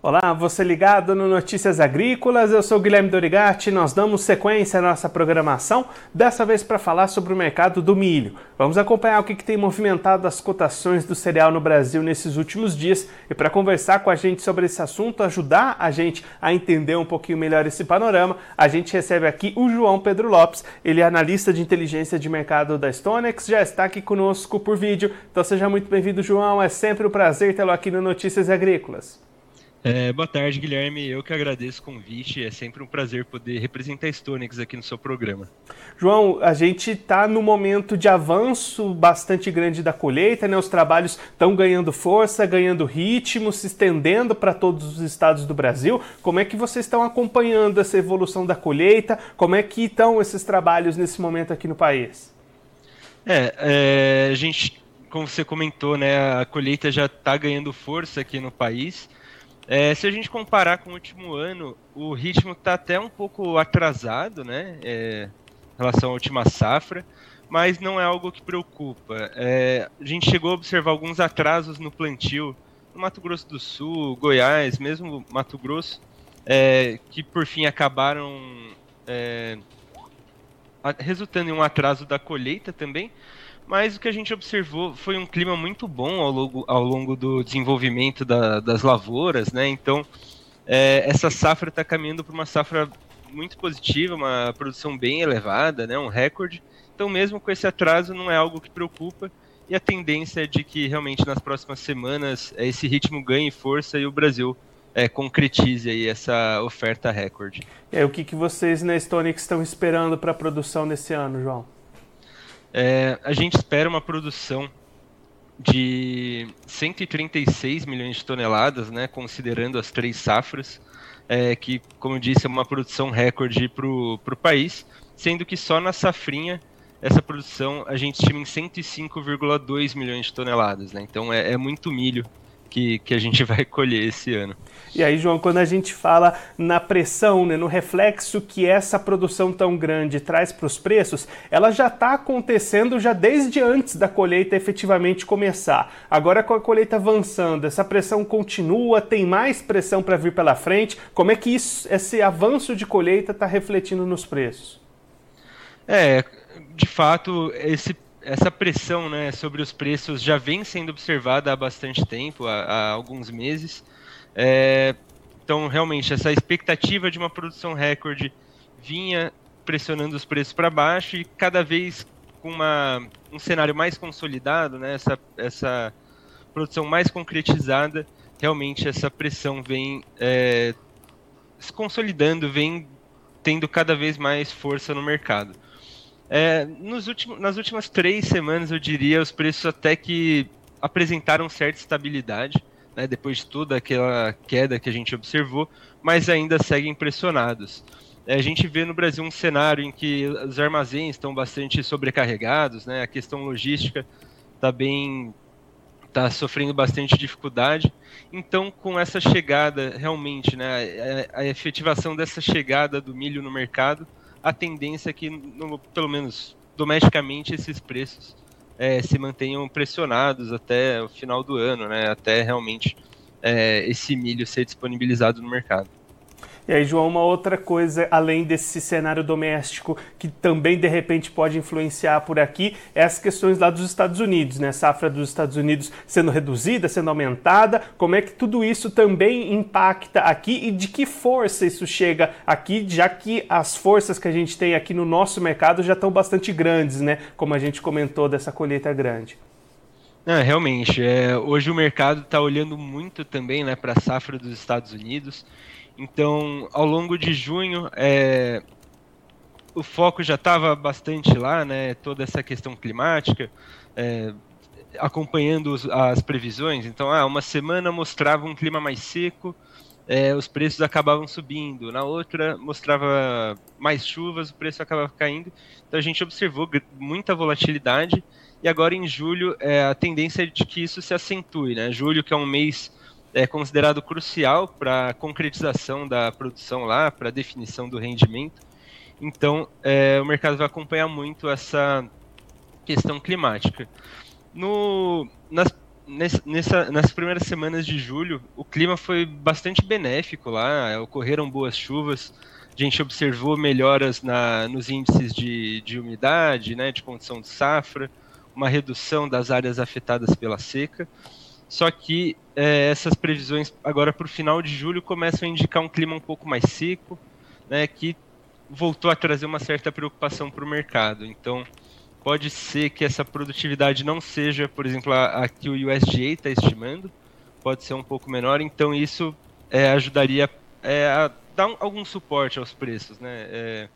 Olá, você ligado no Notícias Agrícolas, eu sou Guilherme Dorigatti, nós damos sequência à nossa programação, dessa vez para falar sobre o mercado do milho. Vamos acompanhar o que, que, tem movimentado as cotações do cereal no Brasil nesses últimos dias e para conversar com a gente sobre esse assunto, ajudar a gente a entender um pouquinho melhor esse panorama, a gente recebe aqui o João Pedro Lopes, ele é analista de inteligência de mercado da Stonex, já está aqui conosco por vídeo, então seja muito bem-vindo João, é sempre um prazer tê-lo aqui no Notícias Agrícolas. É, boa tarde, Guilherme. Eu que agradeço o convite. É sempre um prazer poder representar a Stonex aqui no seu programa. João, a gente está no momento de avanço bastante grande da colheita, né? Os trabalhos estão ganhando força, ganhando ritmo, se estendendo para todos os estados do Brasil. Como é que vocês estão acompanhando essa evolução da colheita? Como é que estão esses trabalhos nesse momento aqui no país? É, é a gente, como você comentou, né? A colheita já está ganhando força aqui no país. É, se a gente comparar com o último ano, o ritmo está até um pouco atrasado, né? É, em relação à última safra, mas não é algo que preocupa. É, a gente chegou a observar alguns atrasos no plantio no Mato Grosso do Sul, Goiás, mesmo Mato Grosso, é, que por fim acabaram é, resultando em um atraso da colheita também, mas o que a gente observou foi um clima muito bom ao longo, ao longo do desenvolvimento da, das lavouras, né? Então, é, essa safra está caminhando para uma safra muito positiva, uma produção bem elevada, né? Um recorde. Então, mesmo com esse atraso, não é algo que preocupa. E a tendência é de que realmente nas próximas semanas é, esse ritmo ganhe força e o Brasil é, concretize aí essa oferta recorde. Aí, o que, que vocês na Stonic estão esperando para a produção nesse ano, João? É, a gente espera uma produção de 136 milhões de toneladas, né, considerando as três safras, é, que, como eu disse, é uma produção recorde para o país, sendo que só na safrinha essa produção a gente estima em 105,2 milhões de toneladas. Né? Então é, é muito milho que, que a gente vai colher esse ano. E aí, João, quando a gente fala na pressão, né, no reflexo que essa produção tão grande traz para os preços, ela já está acontecendo já desde antes da colheita efetivamente começar. Agora, com a colheita avançando, essa pressão continua, tem mais pressão para vir pela frente. Como é que isso, esse avanço de colheita está refletindo nos preços? É, de fato, esse essa pressão né, sobre os preços já vem sendo observada há bastante tempo, há, há alguns meses. É, então, realmente, essa expectativa de uma produção recorde vinha pressionando os preços para baixo e cada vez com uma, um cenário mais consolidado, né, essa, essa produção mais concretizada, realmente essa pressão vem é, se consolidando, vem tendo cada vez mais força no mercado. É, nos últimos, nas últimas três semanas, eu diria, os preços até que apresentaram certa estabilidade, né, depois de toda aquela queda que a gente observou, mas ainda seguem pressionados. É, a gente vê no Brasil um cenário em que os armazéns estão bastante sobrecarregados, né, a questão logística está bem está sofrendo bastante dificuldade. Então, com essa chegada, realmente, né, a, a efetivação dessa chegada do milho no mercado, a tendência é que, no, pelo menos domesticamente, esses preços é, se mantenham pressionados até o final do ano, né? Até realmente é, esse milho ser disponibilizado no mercado. E aí, João, uma outra coisa, além desse cenário doméstico, que também de repente pode influenciar por aqui, é as questões lá dos Estados Unidos, né? Safra dos Estados Unidos sendo reduzida, sendo aumentada. Como é que tudo isso também impacta aqui e de que força isso chega aqui, já que as forças que a gente tem aqui no nosso mercado já estão bastante grandes, né? Como a gente comentou dessa colheita grande. Não, realmente, é, hoje o mercado está olhando muito também né, para a safra dos Estados Unidos. Então, ao longo de junho, é, o foco já estava bastante lá, né? Toda essa questão climática, é, acompanhando os, as previsões. Então, ah, uma semana mostrava um clima mais seco, é, os preços acabavam subindo. Na outra, mostrava mais chuvas, o preço acabava caindo. Então, a gente observou muita volatilidade. E agora, em julho, é, a tendência é de que isso se acentue. Né? Julho, que é um mês é considerado crucial para a concretização da produção lá, para a definição do rendimento. Então, é, o mercado vai acompanhar muito essa questão climática. No, nas, nessa, nas primeiras semanas de julho, o clima foi bastante benéfico lá, ocorreram boas chuvas, a gente observou melhoras na, nos índices de, de umidade, né, de condição de safra, uma redução das áreas afetadas pela seca. Só que é, essas previsões agora para o final de julho começam a indicar um clima um pouco mais seco, né, que voltou a trazer uma certa preocupação para o mercado. Então, pode ser que essa produtividade não seja, por exemplo, a, a que o USDA está estimando, pode ser um pouco menor. Então, isso é, ajudaria é, a dar um, algum suporte aos preços, né? É,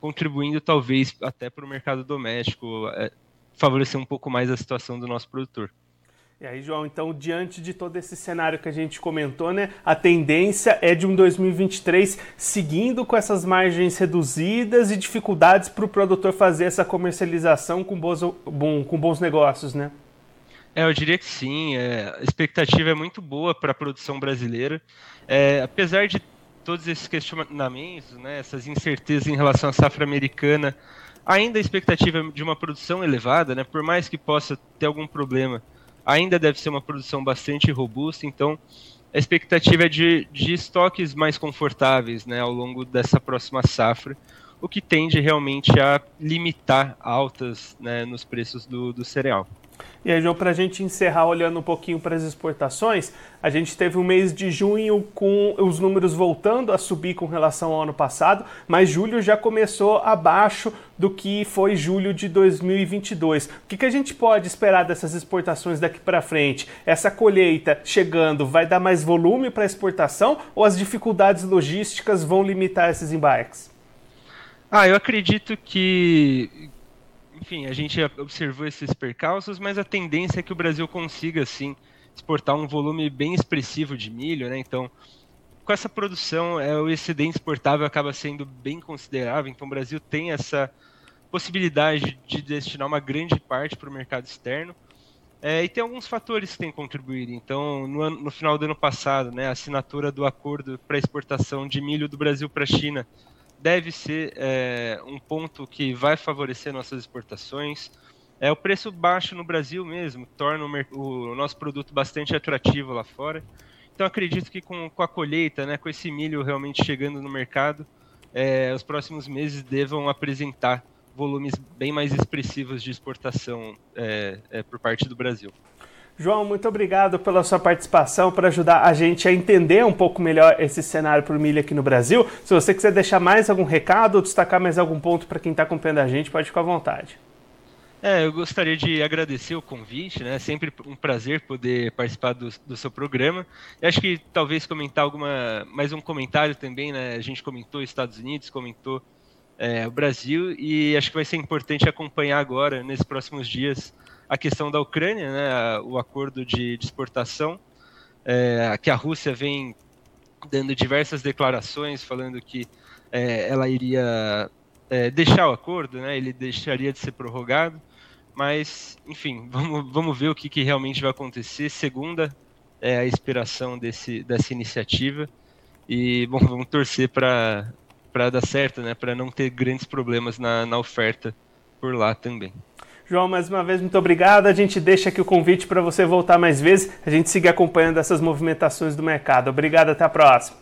contribuindo talvez até para o mercado doméstico, é, favorecer um pouco mais a situação do nosso produtor. E aí, João, então, diante de todo esse cenário que a gente comentou, né, a tendência é de um 2023 seguindo com essas margens reduzidas e dificuldades para o produtor fazer essa comercialização com bons, bom, com bons negócios, né? É, eu diria que sim. É, a expectativa é muito boa para a produção brasileira. É, apesar de todos esses questionamentos, né, essas incertezas em relação à safra americana, ainda a expectativa é de uma produção elevada, né, por mais que possa ter algum problema ainda deve ser uma produção bastante robusta, então a expectativa é de, de estoques mais confortáveis né, ao longo dessa próxima safra, o que tende realmente a limitar altas né, nos preços do, do cereal. E aí, João, para a gente encerrar olhando um pouquinho para as exportações, a gente teve um mês de junho com os números voltando a subir com relação ao ano passado, mas julho já começou abaixo do que foi julho de 2022. O que, que a gente pode esperar dessas exportações daqui para frente? Essa colheita chegando vai dar mais volume para exportação ou as dificuldades logísticas vão limitar esses embarques? Ah, eu acredito que, enfim, a gente observou esses percalços, mas a tendência é que o Brasil consiga, sim, exportar um volume bem expressivo de milho, né? Então, com essa produção, é, o excedente exportável acaba sendo bem considerável. Então, o Brasil tem essa possibilidade de destinar uma grande parte para o mercado externo. É, e tem alguns fatores que têm contribuído. Então, no, ano, no final do ano passado, né, a assinatura do acordo para exportação de milho do Brasil para a China deve ser é, um ponto que vai favorecer nossas exportações. É, o preço baixo no Brasil mesmo torna o, o nosso produto bastante atrativo lá fora. Então acredito que com, com, a colheita, né, com esse milho realmente chegando no mercado, é, os próximos meses devam apresentar volumes bem mais expressivos de exportação é, por parte do Brasil. João, muito obrigado pela sua participação para ajudar a gente a entender um pouco melhor esse cenário para o milho aqui no Brasil. Se você quiser deixar mais algum recado ou destacar mais algum ponto para quem está acompanhando a gente, pode ficar à vontade. É, eu gostaria de agradecer o convite, né? Sempre um prazer poder participar do, do seu programa. Eu acho que talvez comentar alguma, mais um comentário também, né? A gente comentou Estados Unidos, comentou é, o Brasil e acho que vai ser importante acompanhar agora, nesses próximos dias, a questão da Ucrânia, né, o acordo de, de exportação, é, que a Rússia vem dando diversas declarações falando que é, ela iria é, deixar o acordo, né, ele deixaria de ser prorrogado, mas, enfim, vamos, vamos ver o que, que realmente vai acontecer. Segunda é a inspiração desse, dessa iniciativa e, bom, vamos torcer para dar certo, né, para não ter grandes problemas na, na oferta por lá também. João, mais uma vez, muito obrigado. A gente deixa aqui o convite para você voltar mais vezes, a gente seguir acompanhando essas movimentações do mercado. Obrigado, até a próxima.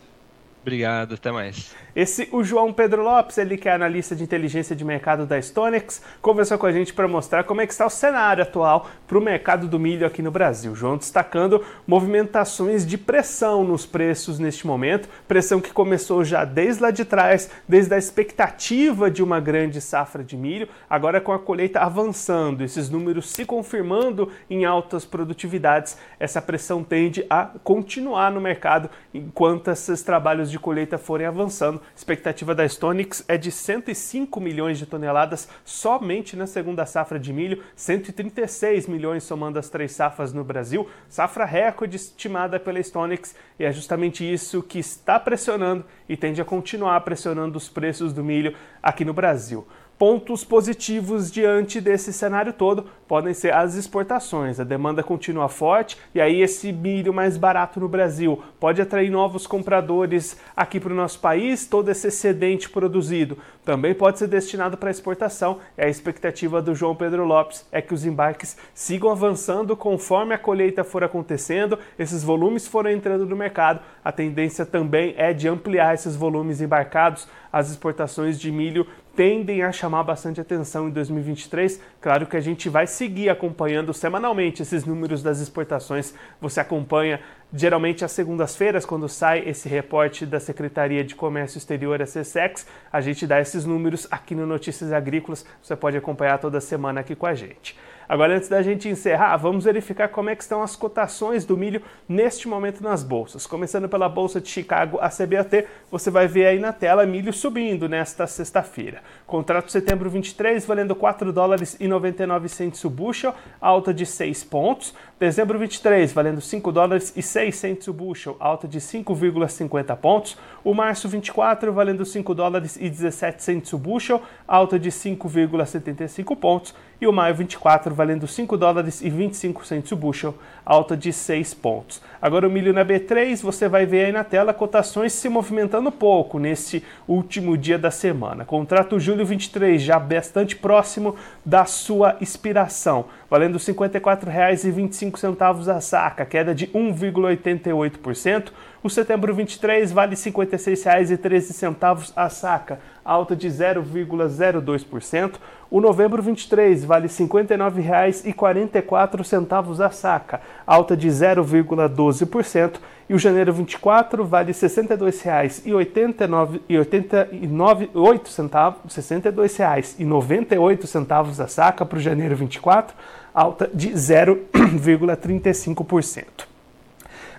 Obrigado, até mais. Esse, o João Pedro Lopes, ele que é analista de inteligência de mercado da Stonex, conversou com a gente para mostrar como é que está o cenário atual para o mercado do milho aqui no Brasil. João destacando movimentações de pressão nos preços neste momento, pressão que começou já desde lá de trás, desde a expectativa de uma grande safra de milho, agora com a colheita avançando, esses números se confirmando em altas produtividades, essa pressão tende a continuar no mercado enquanto esses trabalhos de colheita forem avançando expectativa da Stonix é de 105 milhões de toneladas somente na segunda safra de milho, 136 milhões somando as três safras no Brasil, safra recorde estimada pela Stonix, e é justamente isso que está pressionando e tende a continuar pressionando os preços do milho aqui no Brasil. Pontos positivos diante desse cenário todo podem ser as exportações. A demanda continua forte e aí esse milho mais barato no Brasil pode atrair novos compradores aqui para o nosso país. Todo esse excedente produzido também pode ser destinado para exportação. E a expectativa do João Pedro Lopes é que os embarques sigam avançando conforme a colheita for acontecendo, esses volumes forem entrando no mercado. A tendência também é de ampliar esses volumes embarcados. As exportações de milho tendem a chamar bastante atenção em 2023. Claro que a gente vai seguir acompanhando semanalmente esses números das exportações. Você acompanha geralmente às segundas-feiras, quando sai esse reporte da Secretaria de Comércio Exterior, a CSEX, a gente dá esses números aqui no Notícias Agrícolas. Você pode acompanhar toda semana aqui com a gente. Agora, antes da gente encerrar, vamos verificar como é que estão as cotações do milho neste momento nas bolsas. Começando pela Bolsa de Chicago, a CBAT, você vai ver aí na tela milho subindo nesta sexta-feira. Contrato setembro 23 valendo 4 dólares e 99 centos o bushel, alta de 6 pontos. Dezembro 23 valendo 5 dólares e 6 centos o bushel, alta de 5,50 pontos. O março 24 valendo 5 dólares e 17 centos o bushel, alta de 5,75 pontos. E o maio 24 valendo 5 dólares e 25 centos o bushel, alta de 6 pontos. Agora o milho na B3, você vai ver aí na tela cotações se movimentando pouco nesse último dia da semana. Contrato julho 23 já bastante próximo da sua expiração, valendo R$ 54,25 a saca, queda de 1,88%. O setembro 23 vale R$ 56,13 a saca, alta de 0,02%. O novembro 23 vale R$ 59,44 a saca, alta de 0,12%. E o janeiro 24 vale R$ 62,88 centavos, R$ 62,98 a saca para o janeiro 24, alta de 0,35%.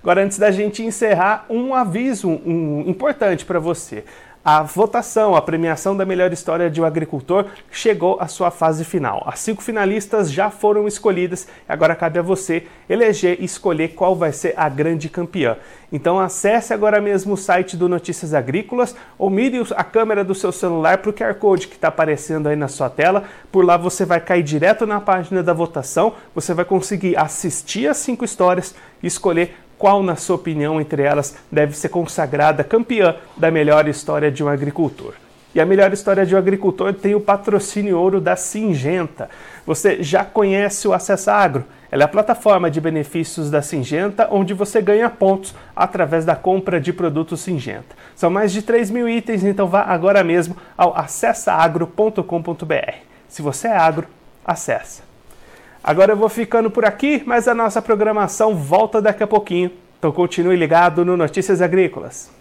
Agora, antes da gente encerrar, um aviso um, importante para você. A votação, a premiação da melhor história de um agricultor chegou à sua fase final. As cinco finalistas já foram escolhidas, agora cabe a você eleger e escolher qual vai ser a grande campeã. Então acesse agora mesmo o site do Notícias Agrícolas ou mire a câmera do seu celular para o QR Code que está aparecendo aí na sua tela. Por lá você vai cair direto na página da votação, você vai conseguir assistir as cinco histórias e escolher qual, na sua opinião, entre elas deve ser consagrada campeã da melhor história de um agricultor. E a melhor história de um agricultor tem o patrocínio ouro da Singenta. Você já conhece o Acessa Agro? Ela é a plataforma de benefícios da Singenta, onde você ganha pontos através da compra de produtos Singenta. São mais de 3 mil itens, então vá agora mesmo ao acessaagro.com.br. Se você é agro, acessa. Agora eu vou ficando por aqui, mas a nossa programação volta daqui a pouquinho. Então continue ligado no Notícias Agrícolas.